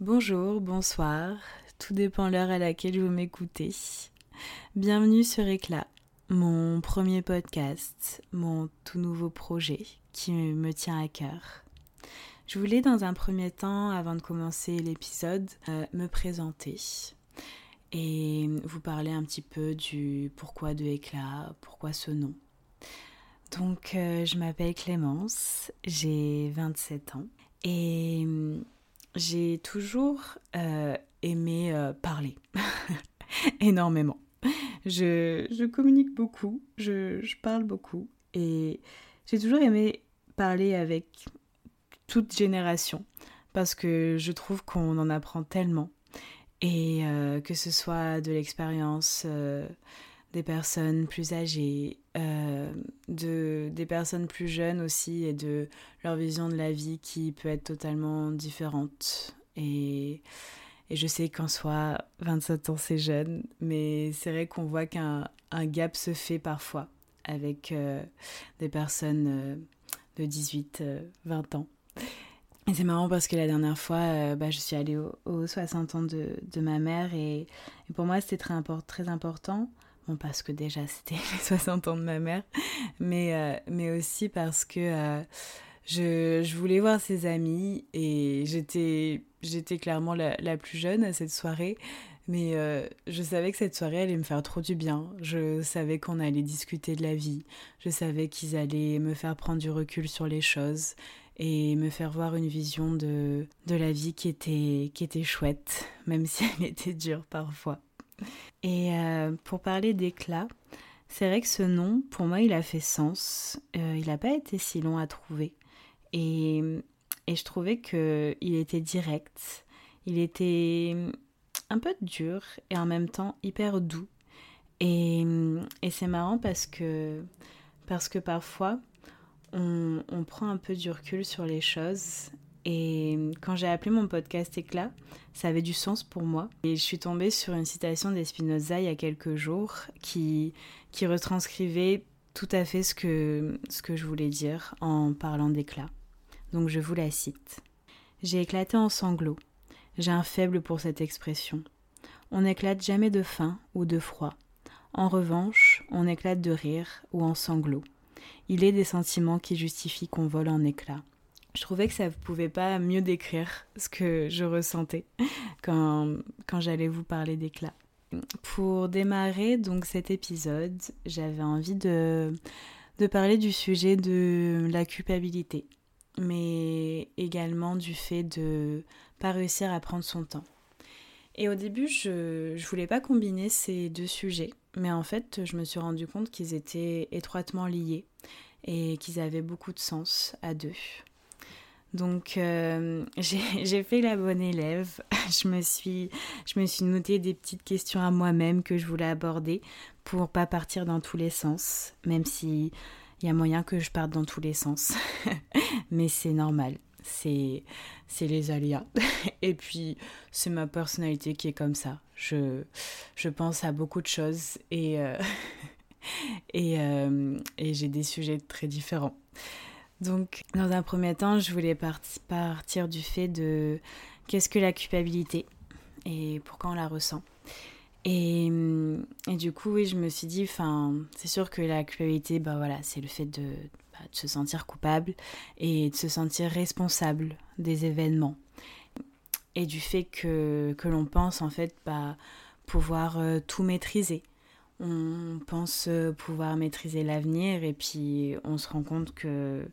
Bonjour, bonsoir, tout dépend l'heure à laquelle vous m'écoutez. Bienvenue sur Éclat, mon premier podcast, mon tout nouveau projet qui me tient à cœur. Je voulais dans un premier temps, avant de commencer l'épisode, euh, me présenter et vous parler un petit peu du pourquoi de Éclat, pourquoi ce nom. Donc euh, je m'appelle Clémence, j'ai 27 ans et j'ai toujours euh, aimé euh, parler énormément. Je, communique beaucoup, je, parle beaucoup et j'ai toujours aimé parler avec toute génération parce que je trouve qu'on en apprend tellement et euh, que ce soit de l'expérience des personnes plus âgées, de, des personnes plus jeunes aussi et de leur vision de la vie qui peut être totalement différente. Et, je sais qu'en soi, 27 ans c'est jeune, mais c'est vrai qu'on voit qu'un un gap se fait parfois avec euh, des personnes euh, de 18, 20 euh, ans. Et c'est marrant parce que la dernière fois, bah, je suis allée aux 60 ans de, ma mère et, pour moi c'était très important. Parce que déjà c'était les 60 ans de ma mère, mais, mais aussi parce que je, je, voulais voir ses amis et j'étais, j'étais clairement la, la, plus jeune à cette soirée. Mais euh, je savais que cette soirée allait me faire trop du bien. Je savais qu'on allait discuter de la vie. Je savais qu'ils allaient me faire prendre du recul sur les choses et me faire voir une vision de, de la vie qui était, qui était chouette, même si elle était dure parfois. Et euh, pour parler d'éclat, c'est vrai que ce nom, pour moi, il a fait sens. Euh, il n'a pas été si long à trouver. Et, et je trouvais qu'il était direct, il était un peu dur et en même temps hyper doux. Et, et c'est marrant parce que, parce que parfois, on, on, prend un peu du recul sur les choses. Et quand j'ai appelé mon podcast Éclat, ça avait du sens pour moi. Et je suis tombée sur une citation d'Espinoza il y a quelques jours qui, qui retranscrivait tout à fait ce que, ce que je voulais dire en parlant d'éclat. Donc je vous la cite. J'ai éclaté en sanglots. J'ai un faible pour cette expression. On n'éclate jamais de faim ou de froid. En revanche, on éclate de rire ou en sanglots. Il est des sentiments qui justifient qu'on vole en éclats. Je trouvais que ça ne pouvait pas mieux décrire ce que je ressentais quand, quand j'allais vous parler d'éclats. Pour démarrer donc cet épisode, j'avais envie de, de parler du sujet de la culpabilité, mais également du fait de pas réussir à prendre son temps. Et au début, je ne voulais pas combiner ces deux sujets, mais en fait, je me suis rendu compte qu'ils étaient étroitement liés et qu'ils avaient beaucoup de sens à deux. Donc euh, j'ai fait la bonne élève. Je me suis je me suis noté des petites questions à moi-même que je voulais aborder pour pas partir dans tous les sens, même si il y a moyen que je parte dans tous les sens. Mais c'est normal. C'est les aléas. Et puis c'est ma personnalité qui est comme ça. Je je pense à beaucoup de choses et euh, et, euh, et j'ai des sujets très différents. Donc, dans un premier temps, je voulais partir du fait de qu'est-ce que la culpabilité et pourquoi on la ressent. Et, et du coup, oui, je me suis dit, enfin, c'est sûr que la culpabilité, bah voilà, c'est le fait de, bah, de, se sentir coupable et de se sentir responsable des événements. Et du fait que, que l'on pense en fait bah, pouvoir euh, tout maîtriser on pense euh, pouvoir maîtriser l'avenir et puis on se rend compte que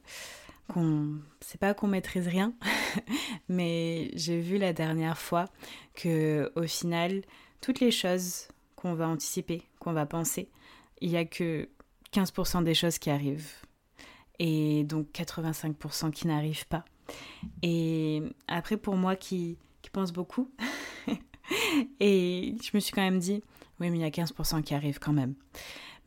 qu'on c'est pas qu'on maîtrise rien mais j'ai vu la dernière fois que au final toutes les choses qu'on va anticiper qu'on va penser il y a que 15% des choses qui arrivent. Et donc 85% qui n'arrivent pas. Et après pour moi qui, qui pense beaucoup et je me suis quand même dit oui, mais il y a 15% qui arrivent quand même.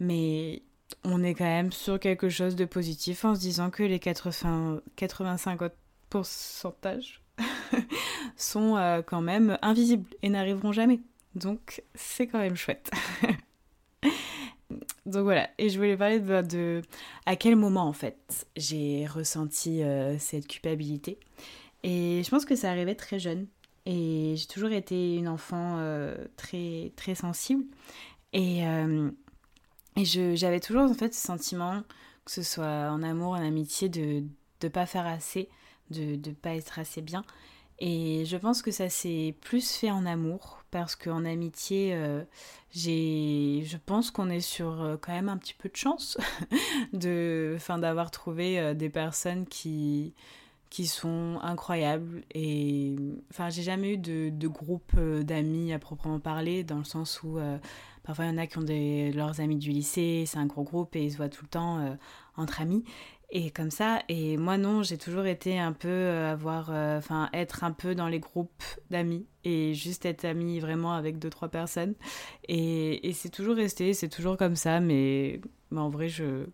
Mais on est quand même sur quelque chose de positif en se disant que les 80, 85 pourcentages sont euh, quand même invisibles et n'arriveront jamais. Donc c'est quand même chouette. Donc voilà, et je voulais parler de, à quel moment en fait j'ai ressenti euh, cette culpabilité. Et je pense que ça arrivait très jeune. Et j'ai toujours été une enfant très, très sensible. Et, et j'avais toujours en fait ce sentiment, que ce soit en amour, en amitié, de ne pas faire assez, de ne pas être assez bien. Et je pense que ça s'est plus fait en amour, parce qu'en amitié, euh, j'ai, je pense qu'on est sur euh, quand même un petit peu de chance de, d'avoir trouvé euh, des personnes qui, qui sont incroyables. Et enfin, j'ai jamais eu de, de groupe d'amis à proprement parler, dans le sens où parfois il y en a qui ont des, leurs amis du lycée, c'est un gros groupe et ils se voient tout le temps entre amis et comme ça. Et moi, non, j'ai toujours été un peu euh, avoir, euh, enfin, être un peu dans les groupes d'amis et juste être amie vraiment avec deux, trois personnes. Et, et c'est toujours resté, c'est toujours comme ça, mais, mais en vrai, je,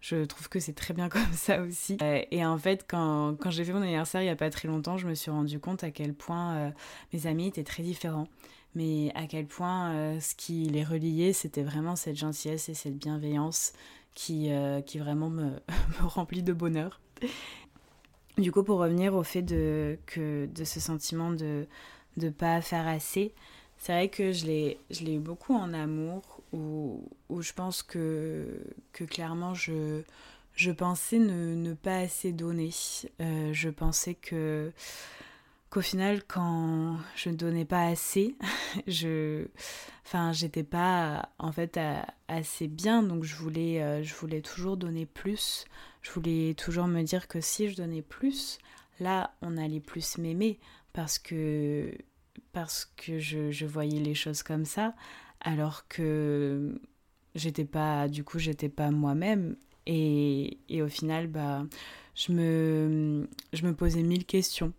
je trouve que c'est très bien comme ça aussi. Euh, et en fait, quand, quand j'ai fait mon anniversaire il n'y a pas très longtemps, je me suis rendu compte à quel point mes amis étaient très différents mais à quel point ce qui les reliait, c'était vraiment cette gentillesse et cette bienveillance qui, euh, qui vraiment me, me, remplit de bonheur. Du coup, pour revenir au fait de, que, de ce sentiment de ne pas faire assez, c'est vrai que je l'ai eu beaucoup en amour, où, où je pense que, que clairement je, je pensais ne, ne pas assez donner. Euh, je pensais que qu'au final, quand je ne donnais pas assez, je, enfin, j'étais pas en fait assez bien, donc je voulais, euh, je voulais toujours donner plus. Je voulais toujours me dire que si je donnais plus, là, on allait plus m'aimer parce que parce que je, je, voyais les choses comme ça, alors que j'étais pas, du coup, j'étais pas moi-même. Et, et, au final, bah, je me, je me posais mille questions.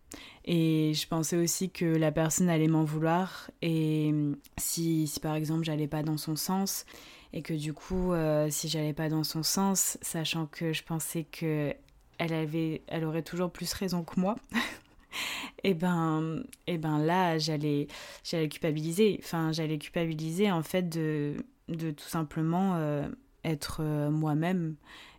Et je pensais aussi que la personne allait m'en vouloir. Et si, si par exemple j'allais pas dans son sens, et que du coup, euh, si j'allais pas dans son sens, sachant que je pensais que elle aurait toujours plus raison que moi, et ben, et ben là, j'allais, j'allais culpabiliser. Enfin, j'allais culpabiliser en fait de, de tout simplement euh, être euh, moi-même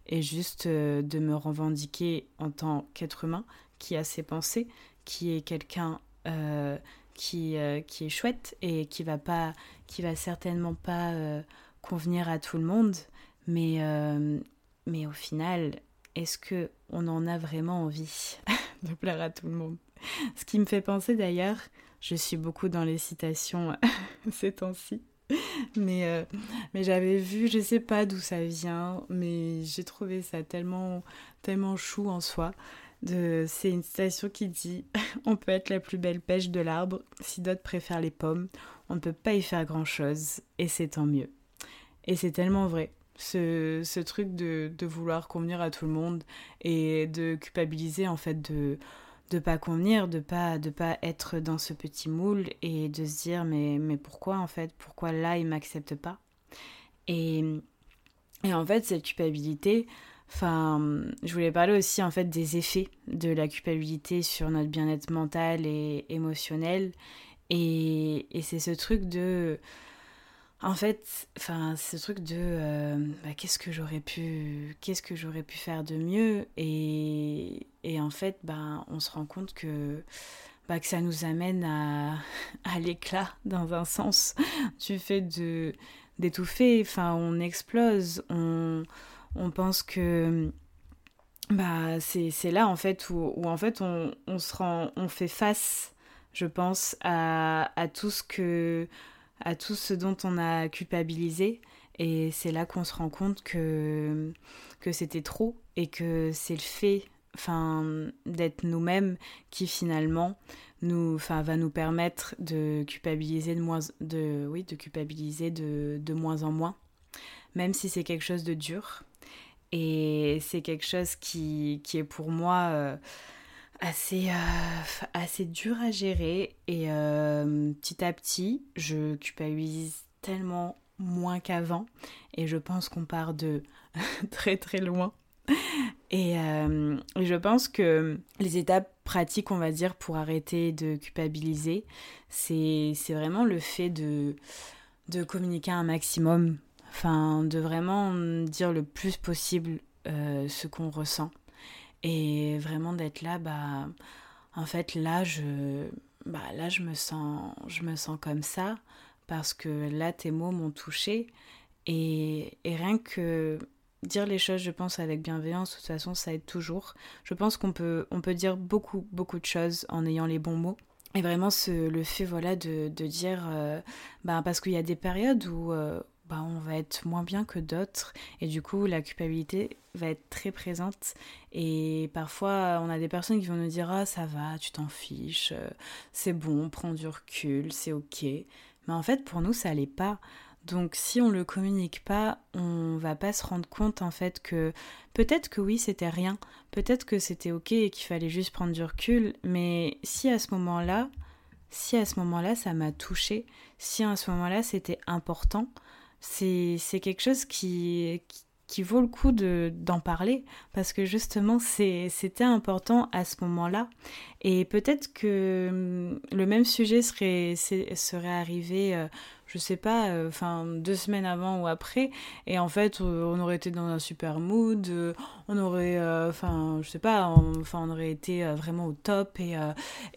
et juste euh, de me revendiquer en tant qu'être humain qui a ses pensées, qui est quelqu'un euh, qui, euh, qui est chouette et qui va pas qui va certainement pas convenir à tout le monde. Mais mais au final est-ce que on en a vraiment envie de plaire à tout le monde? Ce qui me fait penser d'ailleurs je suis beaucoup dans les citations ces temps-ci mais, euh, mais j'avais vu, je sais pas d'où ça vient, mais j'ai trouvé ça tellement, tellement chou en soi. C'est une citation qui dit On peut être la plus belle pêche de l'arbre, si d'autres préfèrent les pommes, on ne peut pas y faire grand chose, et c'est tant mieux. Et c'est tellement vrai. Ce, ce truc de, de vouloir convenir à tout le monde et de culpabiliser en fait de de pas convenir, de pas pas être dans ce petit moule et de se dire mais mais pourquoi en fait? Pourquoi là il m'accepte pas? Et et en fait cette culpabilité enfin je voulais parler aussi en fait des effets de la culpabilité sur notre bien-être mental et émotionnel. Et, et c'est ce truc de en fait, enfin, ce truc de euh, bah, qu'est-ce que j'aurais pu, qu'est-ce que j'aurais pu faire de mieux, et, en fait, bah, on se rend compte que, bah, ça nous amène à, à l'éclat dans un sens du fait de d'étouffer. Enfin, on explose, on, pense que bah c'est là en fait où, en fait on, on, se rend, on fait face, je pense, à, à tout ce que à tout ce dont on a culpabilisé. Et c'est là qu'on se rend compte que, que c'était trop et que c'est le fait enfin, d'être nous-mêmes qui finalement nous, enfin, va nous permettre de culpabiliser de moins, de, oui, de culpabiliser de, de moins en moins, même si c'est quelque chose de dur. Et c'est quelque chose qui, qui est pour moi... Euh, assez, euh, assez dur à gérer et euh, petit à petit, je culpabilise tellement moins qu'avant et je pense qu'on part de très très loin. Et, euh, je pense que les étapes pratiques, on va dire, pour arrêter de culpabiliser, c'est vraiment le fait de, de communiquer un maximum, enfin de vraiment dire le plus possible ce qu'on ressent et vraiment d'être là, bah, en fait, là, je, bah là je me sens je me sens comme ça parce que là tes mots m'ont touché et, et rien que dire les choses, je pense, avec bienveillance, de toute façon, ça aide toujours. Je pense qu'on peut, on peut dire beaucoup, beaucoup de choses en ayant les bons mots. Et vraiment, ce, le fait, voilà, de, de dire, euh, bah, parce qu'il y a des périodes où euh, bah, on va être moins bien que d'autres, et du coup, la culpabilité va être très présente. Et parfois, on a des personnes qui vont nous dire, ah, ça va, tu t'en fiches, euh, c'est bon, prends du recul, c'est ok. Mais en fait, pour nous, ça l'est pas. Donc si on le communique pas, on va pas se rendre compte en fait que peut-être que oui c'était rien, peut-être que c'était ok et qu'il fallait juste prendre du recul, mais si à ce moment-là, si à ce moment-là ça m'a touché, si à ce moment-là c'était important, c'est quelque chose qui, qui, vaut le coup d'en parler parce que justement c'était important à ce moment-là. Et peut-être que hum, le même sujet serait, serait arrivé euh, je sais pas, euh, enfin deux semaines avant ou après, et en fait euh, on aurait été dans un super mood, euh, on aurait, enfin je sais pas, enfin on, aurait été vraiment au top et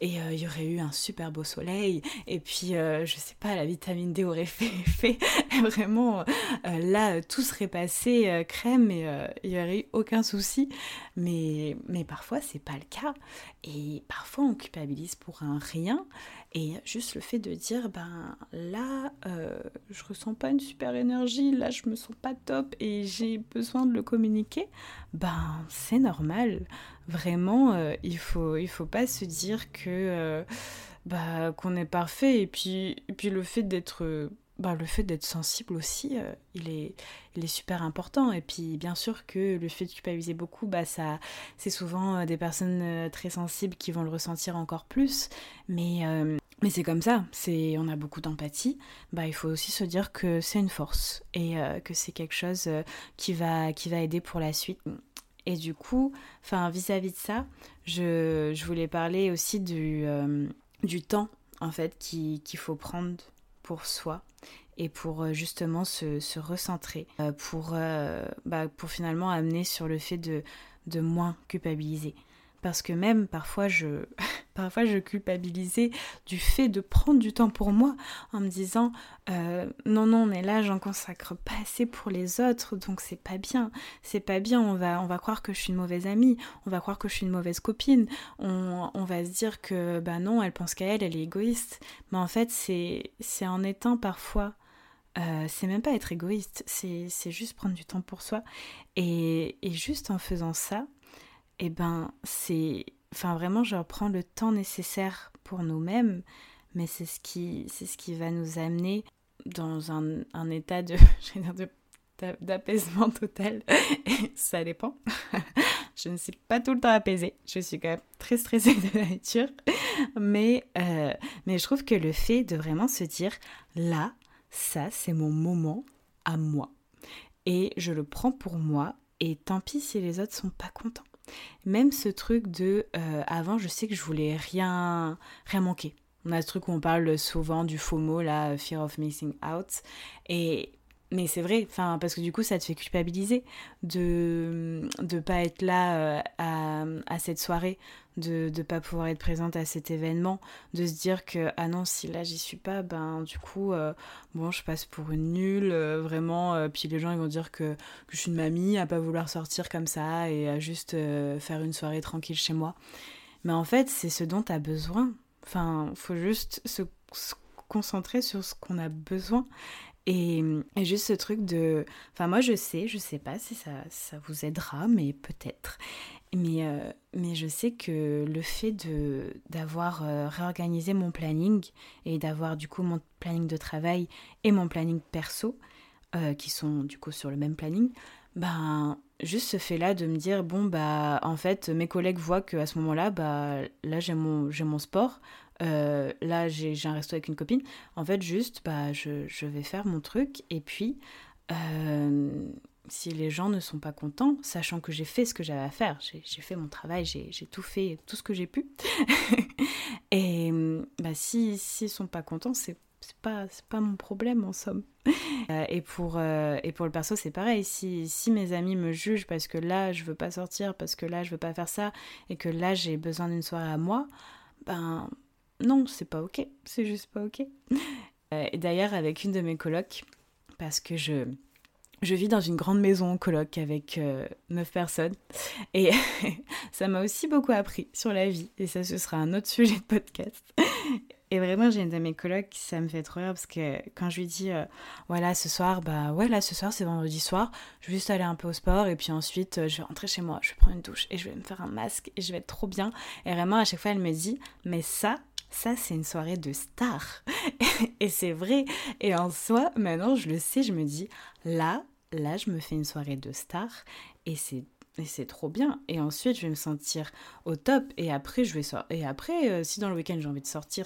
et il y aurait eu un super beau soleil et puis je sais pas la vitamine D aurait fait effet, vraiment là tout serait passé crème et il y aurait eu aucun souci, mais mais parfois c'est pas le cas et parfois on culpabilise pour un rien et juste le fait de dire, ben là, euh, je ressens pas une super énergie, là, je me sens pas top et j'ai besoin de le communiquer, ben c'est normal. Vraiment, euh, il faut, il faut pas se dire que euh, bah, qu'on est parfait. Et puis, et puis le fait d'être bah, le fait d'être sensible aussi, euh, il, est, il est super important. Et puis, bien sûr que le fait de culpabiliser beaucoup, bah, ça, c'est souvent euh, des personnes euh, très sensibles qui vont le ressentir encore plus. Mais, mais c'est comme ça, c'est, on a beaucoup d'empathie. Bah, il faut aussi se dire que c'est une force et que c'est quelque chose qui, va, qui va aider pour la suite. Et du coup, vis-à-vis de ça, je, je voulais parler aussi du, du temps, en fait, qu'il faut prendre pour soi et pour euh, justement se, recentrer, euh, pour, euh, bah, pour finalement amener sur le fait de, de moins culpabiliser. Parce que même parfois je, parfois je culpabilisais du fait de prendre du temps pour moi en me disant non non mais là j'en consacre pas assez pour les autres donc c'est pas bien c'est pas bien on va croire que je suis une mauvaise amie on va croire que je suis une mauvaise copine on, va se dire que bah non elle pense qu'à elle elle est égoïste mais en fait c'est en étant parfois euh, c'est même pas être égoïste, c'est juste prendre du temps pour soi. Et, et juste en faisant ça, eh ben c'est. Enfin, vraiment, je reprends le temps nécessaire pour nous-mêmes, mais c'est ce, qui, ce qui va nous amener dans un, état de. d'apaisement total. Et ça dépend. je ne suis pas tout le temps apaisée. Je suis quand même très stressée de nature. Mais, euh, mais je trouve que le fait de vraiment se dire là, ça c'est mon moment à moi. Et je le prends pour moi et tant pis si les autres sont pas contents. Même ce truc de euh, avant je sais que je voulais rien rien manquer. On a ce truc où on parle souvent du FOMO, la fear of missing out. Et mais c'est vrai, enfin parce que du coup ça te fait culpabiliser de ne pas être là euh, à, à, cette soirée, de ne pas pouvoir être présente à cet événement, de se dire que ah non si là j'y suis pas, ben du coup euh, bon je passe pour une nulle, euh, vraiment, puis les gens ils vont dire que, que, je suis une mamie à pas vouloir sortir comme ça et à juste faire une soirée tranquille chez moi. Mais en fait c'est ce dont tu as besoin. Enfin, faut juste se concentrer sur ce qu'on a besoin et, juste ce truc de... Enfin moi je sais, je sais pas si ça, ça vous aidera, mais peut-être. Mais, euh, mais je sais que le fait de d'avoir euh, réorganisé mon planning et d'avoir du coup mon planning de travail et mon planning perso, euh, qui sont du coup sur le même planning, ben juste ce fait là de me dire bon bah en fait mes collègues voient que à ce moment là bah là j'ai mon j'ai mon sport euh, là j'ai un resto avec une copine, en fait juste bah, je, vais faire mon truc et puis euh, si les gens ne sont pas contents, sachant que j'ai fait ce que j'avais à faire, j'ai fait mon travail, j'ai tout fait, tout ce que j'ai pu, et bah, s'ils si, sont pas contents, c'est pas, pas mon problème en somme. Euh, et, pour, et pour le perso, c'est pareil. Si, si mes amis me jugent parce que là, je veux pas sortir, parce que là, je veux pas faire ça, et que là, j'ai besoin d'une soirée à moi, ben non, c'est pas ok, c'est juste pas ok. et d'ailleurs, avec une de mes colocs, parce que je, je vis dans une grande maison en coloc avec neuf personnes et ça m'a aussi beaucoup appris sur la vie et ça ce sera un autre sujet de podcast. Et vraiment, j'ai une de mes colocs, ça me fait trop rire parce que quand je lui dis, euh, voilà, ce soir, bah ouais, là, ce soir, c'est vendredi soir, je vais juste aller un peu au sport et puis ensuite, euh, je vais rentrer chez moi, je vais prendre une douche et je vais me faire un masque et je vais être trop bien. Et vraiment, à chaque fois, elle me dit, mais ça, ça, c'est une soirée de star. et c'est vrai. Et en soi, maintenant, je le sais, je me dis, là, là, je me fais une soirée de star et c'est et c'est trop bien. Et ensuite, je vais me sentir au top. Et après, je vais Et après, euh, si dans le week-end j'ai envie de sortir,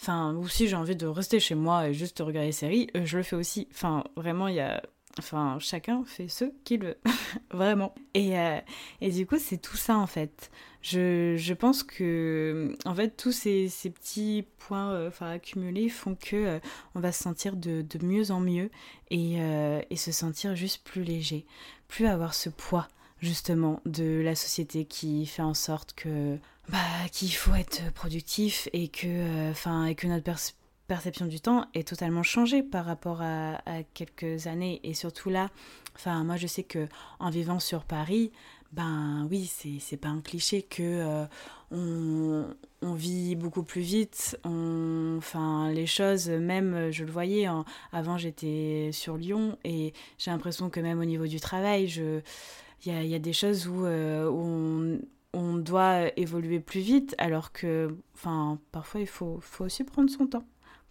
enfin, ou si j'ai envie de rester chez moi et juste regarder des séries, euh, je le fais aussi. Enfin, vraiment, il y a, enfin, chacun fait ce qu'il veut, vraiment. Et euh, et du coup, c'est tout ça en fait. Je, je pense que, en fait, tous ces, petits points, enfin, accumulés font que on va se sentir de, de mieux en mieux et, et se sentir juste plus léger, plus avoir ce poids justement de la société qui fait en sorte que bah qu'il faut être productif et que euh, enfin et que notre perception du temps est totalement changée par rapport à, quelques années. Et surtout là enfin moi je sais que en vivant sur Paris ben oui c'est pas un cliché que euh, on, vit beaucoup plus vite. Enfin les choses même je le voyais avant j'étais sur Lyon et j'ai l'impression que même au niveau du travail il y a, des choses où, euh, on, on, doit évoluer plus vite, alors que enfin, parfois il faut, faut aussi prendre son temps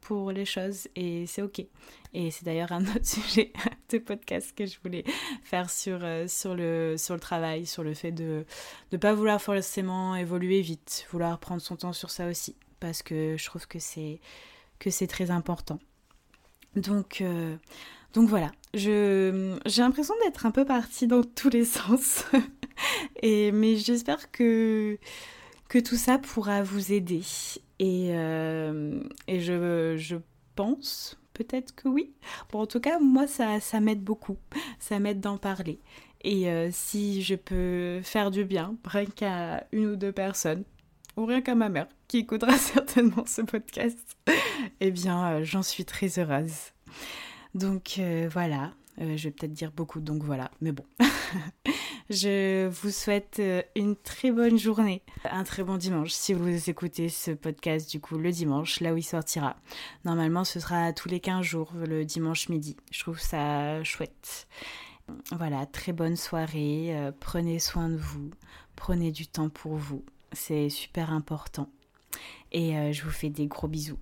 pour les choses et c'est ok. Et c'est d'ailleurs un autre sujet de podcast que je voulais faire sur, euh, sur, le, sur le travail, sur le fait de ne pas vouloir forcément évoluer vite, vouloir prendre son temps sur ça aussi, parce que je trouve que c'est, que c'est très important. Donc, euh, donc voilà, j'ai l'impression d'être un peu partie dans tous les sens. et, mais j'espère que, que tout ça pourra vous aider. Et, euh, et je, je pense peut-être que oui. En tout cas, moi, ça, ça m'aide beaucoup. Ça m'aide d'en parler. Et euh, si je peux faire du bien, rien qu'à une ou deux personnes, ou rien qu'à ma mère, qui écoutera certainement ce podcast, eh bien, euh, j'en suis très heureuse. Donc voilà, je vais peut-être dire beaucoup, donc voilà, mais bon. je vous souhaite euh, une très bonne journée, un très bon dimanche si vous écoutez ce podcast du coup le dimanche, là où il sortira. Normalement ce sera tous les 15 jours, le dimanche midi. Je trouve ça chouette. Voilà, très bonne soirée, prenez soin de vous, prenez du temps pour vous, c'est super important. Et je vous fais des gros bisous.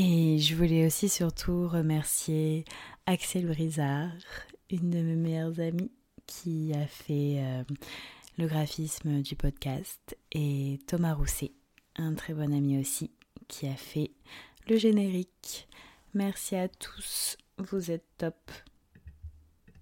Et je voulais aussi surtout remercier Axel Brizard, une de mes meilleures amies, qui a fait euh, le graphisme du podcast, et Thomas Rousset, un très bon ami aussi, qui a fait le générique. Merci à tous, vous êtes top.